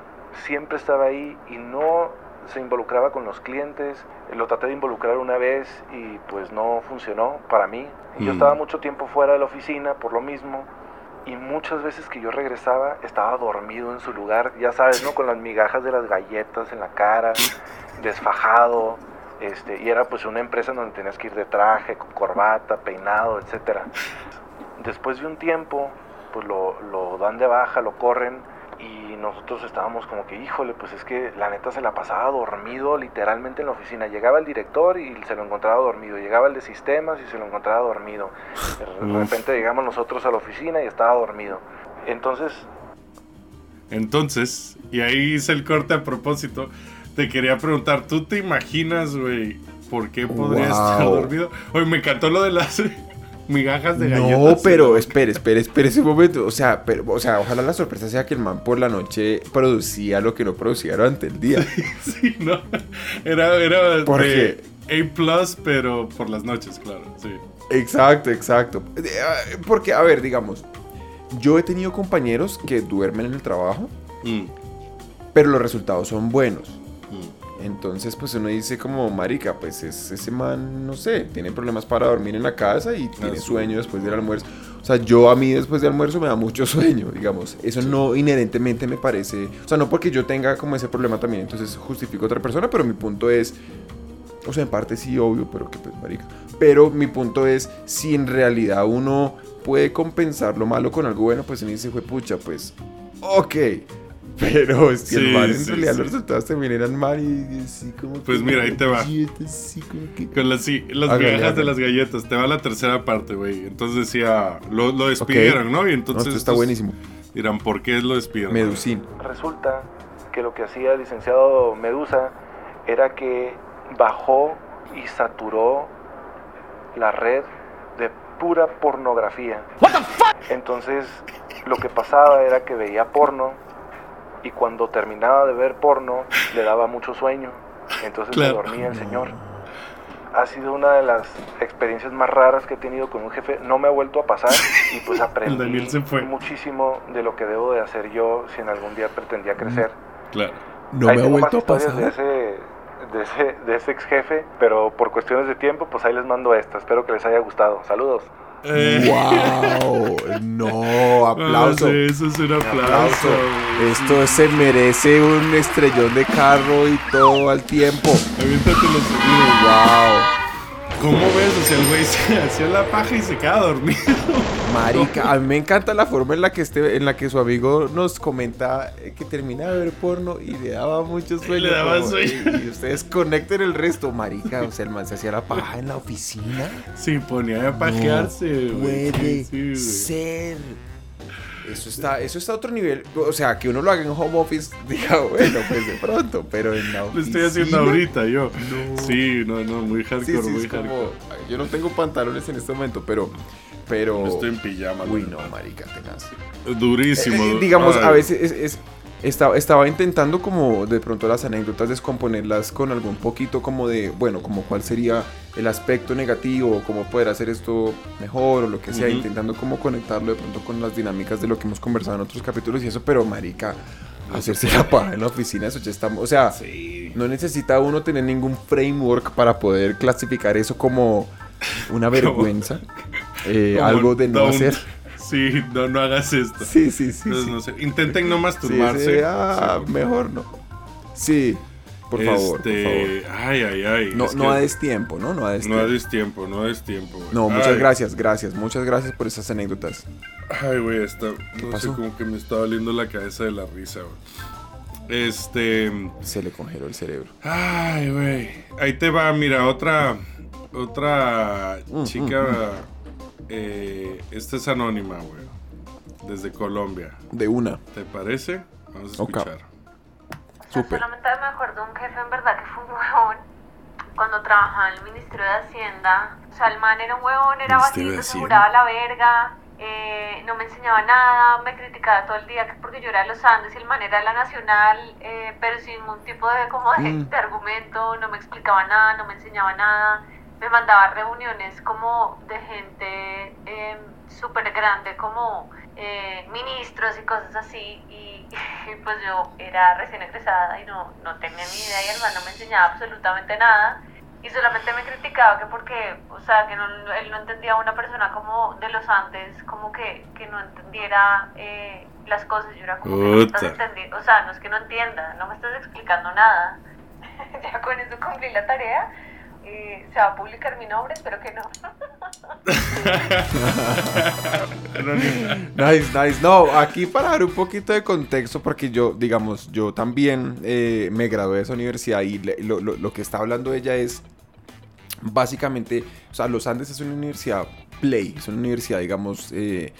Siempre estaba ahí y no se involucraba con los clientes. Lo traté de involucrar una vez y pues no funcionó para mí. Yo Mm. estaba mucho tiempo fuera de la oficina por lo mismo. Y muchas veces que yo regresaba estaba dormido en su lugar, ya sabes, ¿no? Con las migajas de las galletas en la cara, desfajado. Este, y era pues una empresa donde tenías que ir de traje, con corbata, peinado, etcétera. Después de un tiempo, pues lo, lo dan de baja, lo corren y nosotros estábamos como que, híjole, pues es que la neta se la pasaba dormido literalmente en la oficina. Llegaba el director y se lo encontraba dormido, llegaba el de sistemas y se lo encontraba dormido. De [LAUGHS] repente llegamos nosotros a la oficina y estaba dormido. Entonces, Entonces, y ahí hice el corte a propósito. Te quería preguntar, ¿tú te imaginas, güey, por qué podría Wow. estar dormido? Oye, me encantó lo de las [LAUGHS] migajas de galletas. No, pero espere, espere, espere ese momento. O sea, pero, o sea, ojalá la sorpresa sea que el man por la noche producía lo que no producía durante el día. Sí, [LAUGHS] no. Era, era ¿Por de A, pero por las noches, claro. Sí. Exacto, exacto. Ah, Porque, a ver, digamos, yo he tenido compañeros que duermen en el trabajo, Mm, pero los resultados son buenos. Entonces, pues uno dice como, marica, pues es, ese man, no sé, tiene problemas para dormir en la casa y tiene sí. sueño después del almuerzo. O sea, yo a mí después del almuerzo me da mucho [LAUGHS] sueño, digamos. Eso no inherentemente me parece, o sea, no porque yo tenga como ese problema también, entonces justifico a otra persona, pero mi punto es, o sea, en parte sí, obvio, pero que pues, marica. Pero mi punto es, si en realidad uno puede compensar lo malo con algo bueno, pues uno dice, fue pucha, pues, ok. [LAUGHS] Pero si el Sí, mal en sí, realidad sí. los resultados también eran mal y así como Pues que- mira, ahí te va. Así como que- Con las, sí, las migajas de las galletas. Te va la tercera parte, güey. Entonces decía, lo, lo despidieron, ¿no? Y No, entonces esto está estos buenísimo. dirán, ¿por qué lo despidieron? Medusín. resulta que lo que hacía el licenciado Medusa era que bajó y saturó la red de pura pornografía. Entonces, lo que pasaba era que veía porno y cuando terminaba de ver porno le daba mucho sueño. Entonces Claro. se dormía el señor. Ha sido una de las experiencias más raras que he tenido con un jefe. No me ha vuelto a pasar y pues [LAUGHS] aprendí se fue. muchísimo de lo que debo de hacer yo si en algún día pretendía crecer. Claro. No Ahí me ha vuelto a historias De pasar. ese, de, ese, de ese ex jefe, pero por cuestiones de tiempo, pues ahí les mando esta. Espero que les haya gustado. Saludos. Eh, ¡Wow! No, [LAUGHS] aplauso. ah, sí, eso es un aplauso. Aplauso. Esto se merece un estrellón de carro y todo al tiempo. Aviéntate los sonidos. ¡Wow! ¿Cómo ves? O sea, el güey se [LAUGHS] hacía la paja y se queda dormido. Marica, a mí me encanta la forma en la que este, en la que su amigo nos comenta que termina de ver porno y le daba mucho sueño. le daba como, sueño. "Ey, Y ustedes conecten el resto, marica. O sea, el man se hacía la paja en la oficina. Sí, ponía a pajearse, No puede Sí, ser. Eso está, eso está a otro nivel. O sea, que uno lo haga en home office, [LAUGHS] diga, bueno, pues de pronto, pero en la Lo oficina. estoy haciendo ahorita yo. No. Sí, no, no, muy hardcore, Sí, sí, muy como, hardcore. yo no tengo pantalones en este momento, pero, pero. Estoy en pijama. Uy, no, marica, tenaz. Durísimo. Eh, digamos, a veces es, es- estaba, estaba intentando como de pronto las anécdotas descomponerlas con algún poquito como de, bueno, como cuál sería el aspecto negativo, o cómo poder hacer esto mejor o lo que sea, intentando como conectarlo de pronto con las dinámicas de lo que hemos conversado en otros capítulos y eso, pero marica, hacerse la paja en la oficina, eso ya está, o sea, Sí. no necesita uno tener ningún framework para poder clasificar eso como una vergüenza, [LAUGHS] eh, algo de no don't- hacer. Sí, no, no hagas esto. Sí, sí, sí. Entonces, sí. no sé. Intenten no masturbarse. ah, mejor no. Sí, por favor, por Este, favor. Ay, ay, ay. No, es no que- des tiempo, ¿no? No des No tiempo. des tiempo, no des tiempo. güey. No, muchas Ay, gracias, gracias. Muchas gracias por esas anécdotas. Ay, güey, está. No pasó? sé, como que me está doliendo la cabeza de la risa, güey. Este. Se le congeló el cerebro. Ay, güey. Ahí te va, mira, otra. Otra Mm, chica. eh, esta es anónima, güey. Desde Colombia. De una. ¿Te parece? Vamos a escuchar. Súper. Solamente me acuerdo de un jefe en verdad que fue un huevón cuando trabajaba en el Ministerio de Hacienda. O sea, el man era un huevón, era bajito, se juraba la verga, eh, no me enseñaba nada, me criticaba todo el día que porque yo era de los Andes y el man era de la Nacional, eh, pero sin ningún tipo de, como de, Mm. de argumento, no me explicaba nada, no me enseñaba nada. Me mandaba reuniones como de gente eh, súper grande, como eh, ministros y cosas así. Y, [LAUGHS] y pues yo era recién egresada y no, no tenía ni idea y el man no me enseñaba absolutamente nada. Y solamente me criticaba que porque, o sea, que no, él no entendía a una persona como de los Andes, como que, que no entendiera eh, las cosas. Yo era como que no estás entendiendo, o sea, no es que no entienda, no me estás explicando nada. [LAUGHS] ya con eso cumplí la tarea. Y se va a publicar mi nombre, espero que no. [LAUGHS] Nice, nice. No, aquí para dar un poquito de contexto, porque yo, digamos, yo también eh, me gradué de esa universidad y le- lo, lo- lo que está hablando ella es básicamente, o sea, Los Andes es una universidad play, es una universidad, digamos, eh,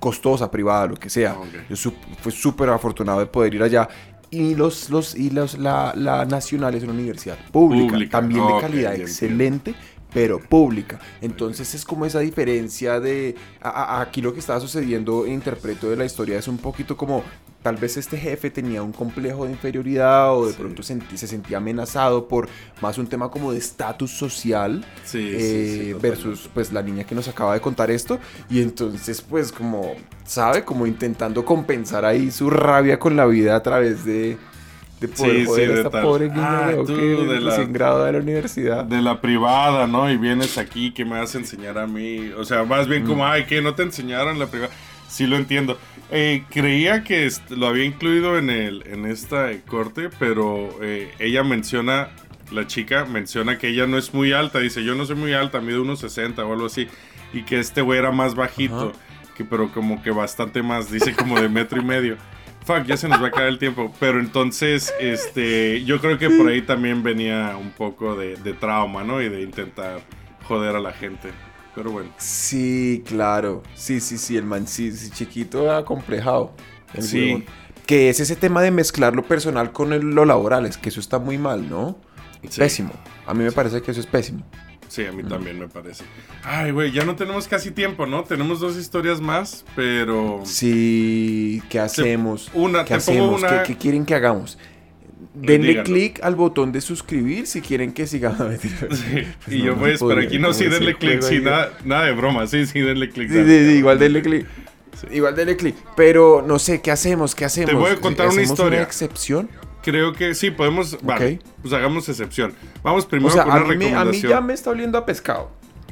costosa, privada, lo que sea. Ok. Yo su- fui súper afortunado de poder ir allá. Y los, los, y los, la, la nacional es una universidad pública, Pública, también de calidad excelente, pero pública. Entonces es como esa diferencia de a- a- aquí lo que estaba sucediendo, interpreto de la historia, es un poquito como tal vez este jefe tenía un complejo de inferioridad o de Sí. pronto senti- se sentía amenazado por más un tema como de estatus social Sí, sí, eh, sí, versus pues la niña que nos acaba de contar esto y entonces pues como sabe como intentando compensar ahí su rabia con la vida a través de de poder Sí, sí, joder a de esta tal. pobre niña Ah, tú, que de la- graduada de la universidad de la privada, ¿no? Y vienes aquí, ¿qué me vas a enseñar a mí? O sea, más bien como, ay, que no te enseñaron la privada. Sí lo entiendo. Eh, creía que lo había incluido en el en esta corte, pero eh, ella menciona, la chica menciona que ella no es muy alta. Dice, yo no soy muy alta, mido unos 60 o algo así. Y que este güey era más bajito, que, pero como que bastante más, dice como de metro y medio. Fuck, ya se nos va a acabar el tiempo. Pero entonces, este, yo creo que por ahí también venía un poco de, de trauma, ¿no? Y de intentar joder a la gente. Pero bueno. Sí, claro. Sí, sí, sí, el man sí, sí, chiquito acomplejado. el Sí. huevón. Que es ese tema de mezclar lo personal con el- lo laboral, es que eso está muy mal, ¿no? Sí. Pésimo. A mí me parece que eso es pésimo. Sí, a mí también me parece. Ay, güey, ya no tenemos casi tiempo, ¿no? Tenemos dos historias más, pero... Sí, ¿qué hacemos? una, ¿Qué te pongo hacemos? una- ¿Qué, qué quieren que hagamos? Denle clic al botón de suscribir si quieren que sigamos. Sí, Pues y no, yo no pues, pero aquí no, sí, denle clic, sí, nada, nada de broma, sí, sí, denle clic. Sí, sí, igual denle clic. Igual denle clic. Pero no sé, ¿qué hacemos? ¿Qué hacemos? voy a contar una ¿Hacemos historia. excepción? Creo que sí, podemos... Vale, Ok. pues hagamos excepción. Vamos primero O sea, con a una mí, me- a mí recomendación. ya me está oliendo a pescado.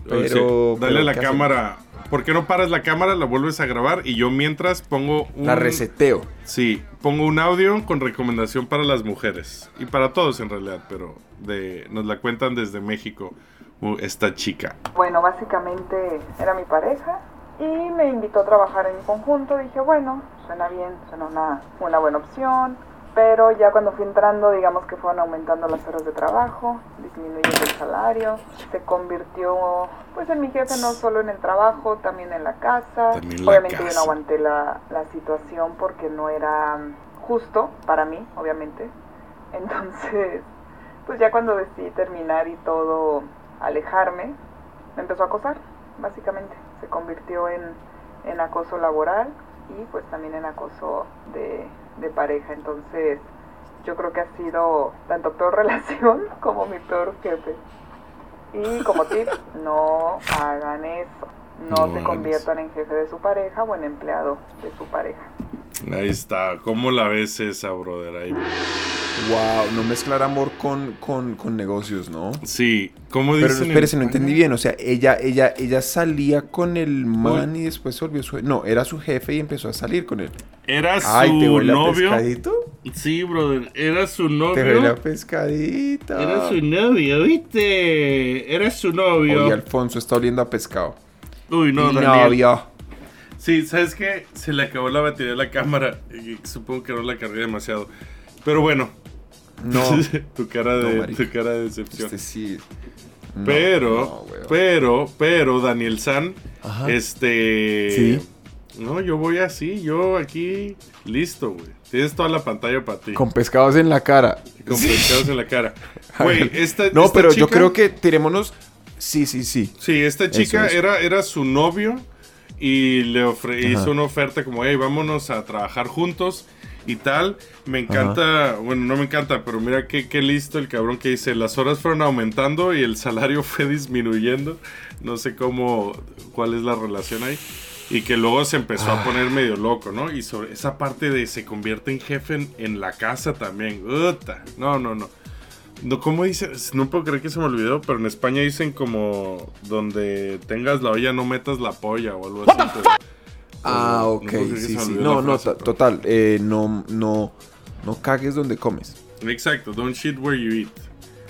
Pero. dale pero la ¿qué cámara. ¿Por qué no paras la cámara, la vuelves a grabar y yo mientras pongo un... La reseteo. Sí, pongo un audio con recomendación para las mujeres y para todos en realidad, pero de nos la cuentan desde México. uh, esta chica. Bueno, básicamente era mi pareja y me invitó a trabajar en conjunto. Dije, bueno, suena bien, suena una, una buena opción. Pero ya cuando fui entrando, digamos que fueron aumentando las horas de trabajo, disminuyendo el salario. Se convirtió pues en mi jefe no solo en el trabajo, también en la casa. La obviamente yo no aguanté la, la situación porque no era justo para mí, obviamente. Entonces, pues ya cuando decidí terminar y todo, alejarme, me empezó a acosar, básicamente. Se convirtió en, en acoso laboral y pues también en acoso de, de pareja. Entonces, yo creo que ha sido tanto peor [LAUGHS] relación como mi peor jefe. Y como tip, no hagan eso. No, No se conviertan en jefe de su pareja o en empleado de su pareja. Ahí está. ¿Cómo la ves esa, brother? Ahí. Wow, no mezclar amor con, con, con negocios, ¿no? Sí, ¿cómo Pero dicen? en espérese, no España? entendí bien. O sea, ella, ella, ella salía con el man y después se volvió su... No, era su jefe y empezó a salir con él. Era su Ay, ¿te huele a novio. pescadito? Sí, brother. Era su novio. Te huele a pescadito. Era su novio, ¿viste? Era su novio. Oye, Alfonso está oliendo a pescado. Uy, no, Mi Daniel. novio. Sí, ¿sabes qué? Se le acabó la batería de la cámara. Y supongo que no la cargué demasiado. Pero bueno. No. [LAUGHS] tu, cara de, tu cara de decepción. Este sí. No, pero, no, pero, pero, Daniel San, Ajá. este... Sí. No, yo voy así, yo aquí, listo, güey. Tienes toda la pantalla para ti. Con pescados en la cara. Con Sí. pescados en la cara. [LAUGHS] Güey, esta, No, esta pero yo creo que tirémonos. Sí, sí, sí. Sí, esta Eso chica era, era su novio y le ofre- hizo una oferta como, hey, vámonos a trabajar juntos y tal. Me encanta, bueno, no me encanta, pero mira qué, qué listo el cabrón que dice, las horas fueron aumentando y el salario [LAUGHS] fue disminuyendo. No sé cómo, cuál es la relación ahí. Y que luego se empezó Ah. a poner medio loco, ¿no? Y sobre esa parte de se convierte en jefe en, en la casa también. Uta. No, no, no. No, ¿Cómo dice? No puedo creer que se me olvidó, pero en España dicen como donde tengas la olla no metas la polla o algo así. Ah, ok, no sí, sí. No, no, frase, total. eh, no, no, no cagues donde comes. Exacto, don't shit where you eat.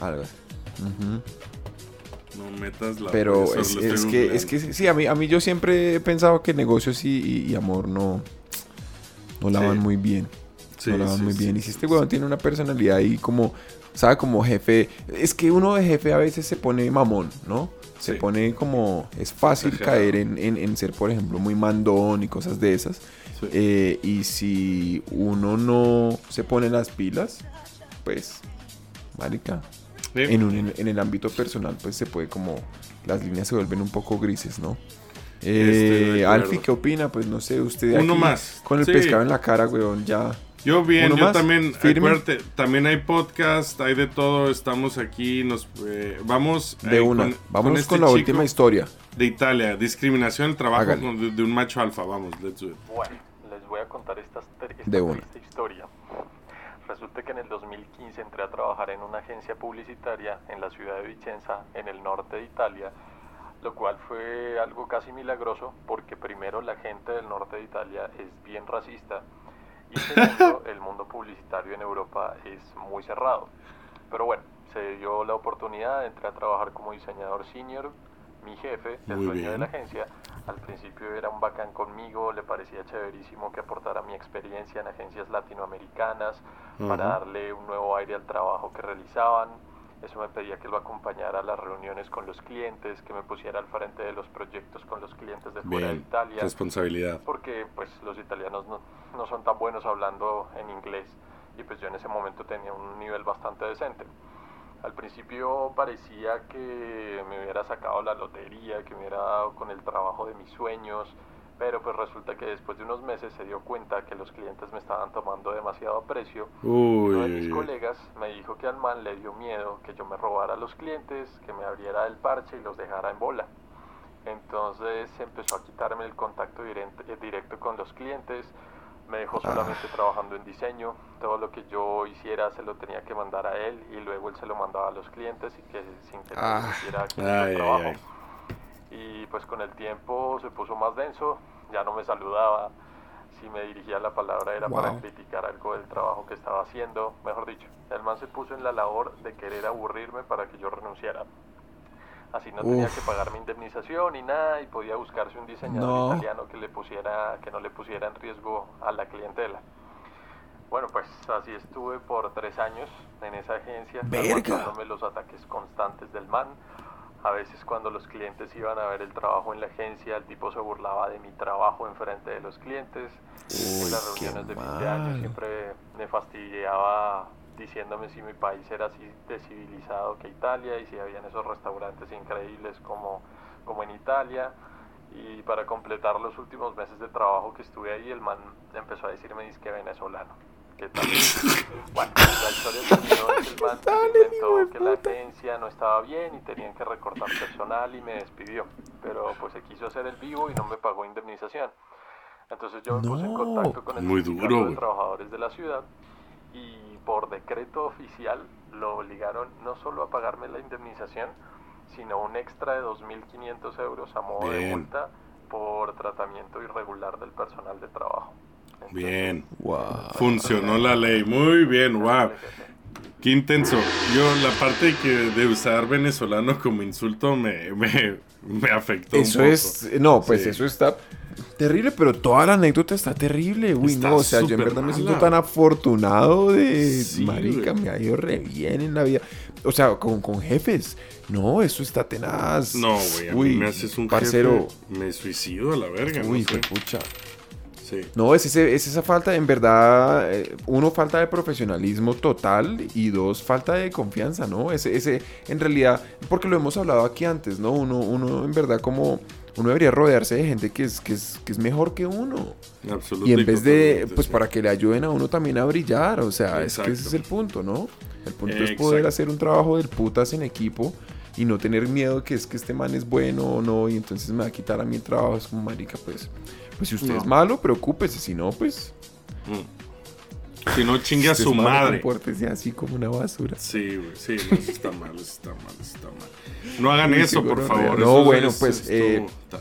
Algo. Ujú. No metas la Pero polla, es, es que, es que sí, a mí, a mí yo siempre he pensado que negocios y, y- y amor no, no la Sí. van muy bien. Sí, no la van sí, muy sí, bien. y si este sí, weón sí. tiene una personalidad ahí como, ¿sabe? Como jefe. Es que uno de jefe a veces se pone mamón, ¿no? Se Sí. pone como. Es fácil Exagerado. caer en, en- en ser, por ejemplo, muy mandón y cosas de esas. Sí. Eh, y si uno no se pone las pilas, pues, marica, Sí. en, un- en- el ámbito personal, pues se puede como, las líneas se vuelven un poco grises, ¿no? Eh. Alfie, ¿qué opina? Pues no sé, usted de Uno aquí, más. con el pescado en la cara, weón, ya. Yo bien, ¿Uno yo más? también, ¿Firme? acuérdate, también hay podcast, hay de todo, estamos aquí, nos eh, vamos De eh, una. con- Vámonos este con la última historia. de Italia, discriminación el trabajo de, de un macho alfa, vamos, let's do it. Bueno, les voy a contar esta, esta De una. historia. Resulta que en el 2015 entré a trabajar en una agencia publicitaria en la ciudad de Vicenza, en el norte de Italia, lo cual fue algo casi milagroso porque primero la gente del norte de Italia es bien racista y segundo [LAUGHS] el mundo publicitario en Europa es muy cerrado. Pero bueno, se dio la oportunidad, entré a trabajar como diseñador senior, mi jefe, el Muy dueño de la agencia, al principio era un bacán conmigo, le parecía chéverísimo que aportara mi experiencia en agencias latinoamericanas para darle un nuevo aire al trabajo que realizaban. Eso me pedía que lo acompañara a las reuniones con los clientes, que me pusiera al frente de los proyectos con los clientes de fuera de Bien, Italia responsabilidad. porque pues los italianos no, no son tan buenos hablando en inglés y pues yo en ese momento tenía un nivel bastante decente. Al principio parecía que me hubiera sacado la lotería, que me hubiera dado con el trabajo de mis sueños, pero pues resulta que después de unos meses se dio cuenta que los clientes me estaban tomando demasiado aprecio uno de mis Uy, uy, uy. colegas me dijo que al man le dio miedo que yo me robara a los clientes, que me abriera el parche y los dejara en bola. Entonces empezó a quitarme el contacto directo, eh, directo con los clientes, me dejó solamente trabajando en diseño, todo lo que yo hiciera se lo tenía que mandar a él y luego él se lo mandaba a los clientes y que sin que Ah. quién Ay, trabajo. ay. Y pues con el tiempo se puso más denso, ya no me saludaba, si me dirigía la palabra era para criticar algo del trabajo que estaba haciendo, mejor dicho, el man se puso en la labor de querer aburrirme para que yo renunciara. Así no tenía que pagar mi indemnización ni nada y podía buscarse un diseñador No. italiano que le pusiera, que no le pusiera en riesgo a la clientela. Bueno, pues así estuve por tres años en esa agencia, aguantándome los ataques constantes del man. A veces cuando los clientes iban a ver el trabajo en la agencia, el tipo se burlaba de mi trabajo enfrente de los clientes. en las reuniones de fin de año siempre me fastidiaba diciéndome si mi país era así de civilizado que Italia y si habían esos restaurantes increíbles como, como en Italia. Y para completar los últimos meses de trabajo que estuve ahí, el man empezó a decirme que venezolano. ¿Qué tal? bueno, la historia terminó en que el man inventó que la agencia no estaba bien y tenían que recortar personal y me despidió. Pero pues se quiso hacer el vivo y no me pagó indemnización. Entonces yo me puse en contacto con el Muy sindicato duro, de trabajadores de la ciudad y por decreto oficial lo obligaron no solo a pagarme la indemnización, sino un extra de 2.500 euros a modo de multa por tratamiento irregular del personal de trabajo. Bien. Wow. Funcionó la ley. Muy bien, wow. Qué intenso. Yo la parte que de usar venezolano como insulto me, me, me afectó. un Eso poco. es, no, pues Sí. eso está terrible, pero toda la anécdota está terrible, uy, Está no, o sea, yo en verdad me siento tan afortunado de, Sí, marica, güey. me ha ido re bien en la vida, o sea, con, con jefes, no, eso está tenaz. No, güey, a mí me haces un parcero, jefe, me suicido a la verga. uy, no sé. pucha. Sí. No, es, ese, es esa falta, en verdad, eh, uno, falta de profesionalismo total y dos, falta de confianza, ¿no? Ese, ese, en realidad, porque lo hemos hablado aquí antes, ¿no? Uno, uno en verdad, como, uno debería rodearse de gente que es, que es, que es mejor que uno. Absoluto Y en vez de, pues sí. para que le ayuden a uno también a brillar, o sea, es que ese es el punto, ¿no? El punto es poder hacer un trabajo del putas en equipo y no tener miedo que es que este man es bueno o no y entonces me va a quitar a mí el trabajo, es como marica, pues, pues si usted No. es malo, preocúpese, si no, pues... Mm. Si no chingue a su es madre. compórtese así como una basura. Sí, güey, sí, no, eso está mal, eso está mal, eso está mal. No hagan eso, sí, por favor. no, eso bueno, es- pues, eh, tal.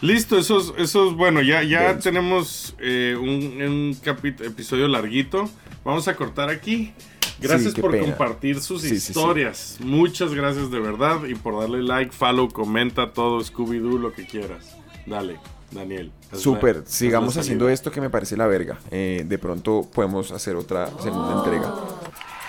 Listo, esos, esos, bueno, ya, ya tenemos eh, un, un episodio larguito. Vamos a cortar aquí. Gracias Sí, por pena. compartir sus Sí, sí, sí. historias. Muchas gracias de verdad. Y por darle like, follow, comenta todo, Scooby-Doo, lo que quieras. Dale, Daniel. Súper, sigamos haciendo esto que me parece la verga. Eh, de pronto podemos hacer otra segunda entrega.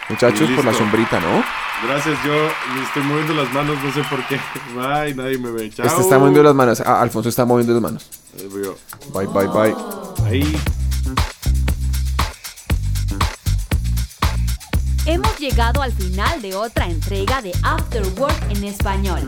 Muchachos, por la sombrita, ¿no? Gracias, yo me estoy moviendo las manos, no sé por qué. [LAUGHS] Bye, nadie me ve. Chao. Este está moviendo las manos. Ah, Alfonso está moviendo las manos. Bye, bye, bye. Ahí. Hemos llegado al final de otra entrega de After Work en español.